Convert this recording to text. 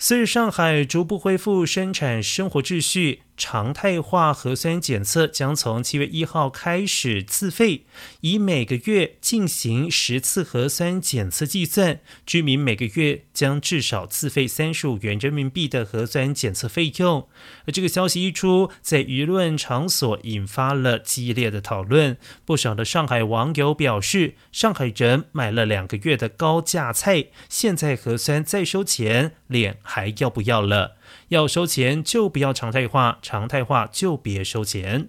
随着上海逐步恢复生产生活秩序。常态化核酸检测将从七月一号开始自费，以每个月进行十次核酸检测计算，居民每个月将至少自费三十五元人民币的核酸检测费用。而这个消息一出，在舆论场所引发了激烈的讨论。不少的上海网友表示，上海人买了两个月的高价菜，现在核酸再收钱，脸还要不要了？要收钱就不要常态化，常态化就别收钱。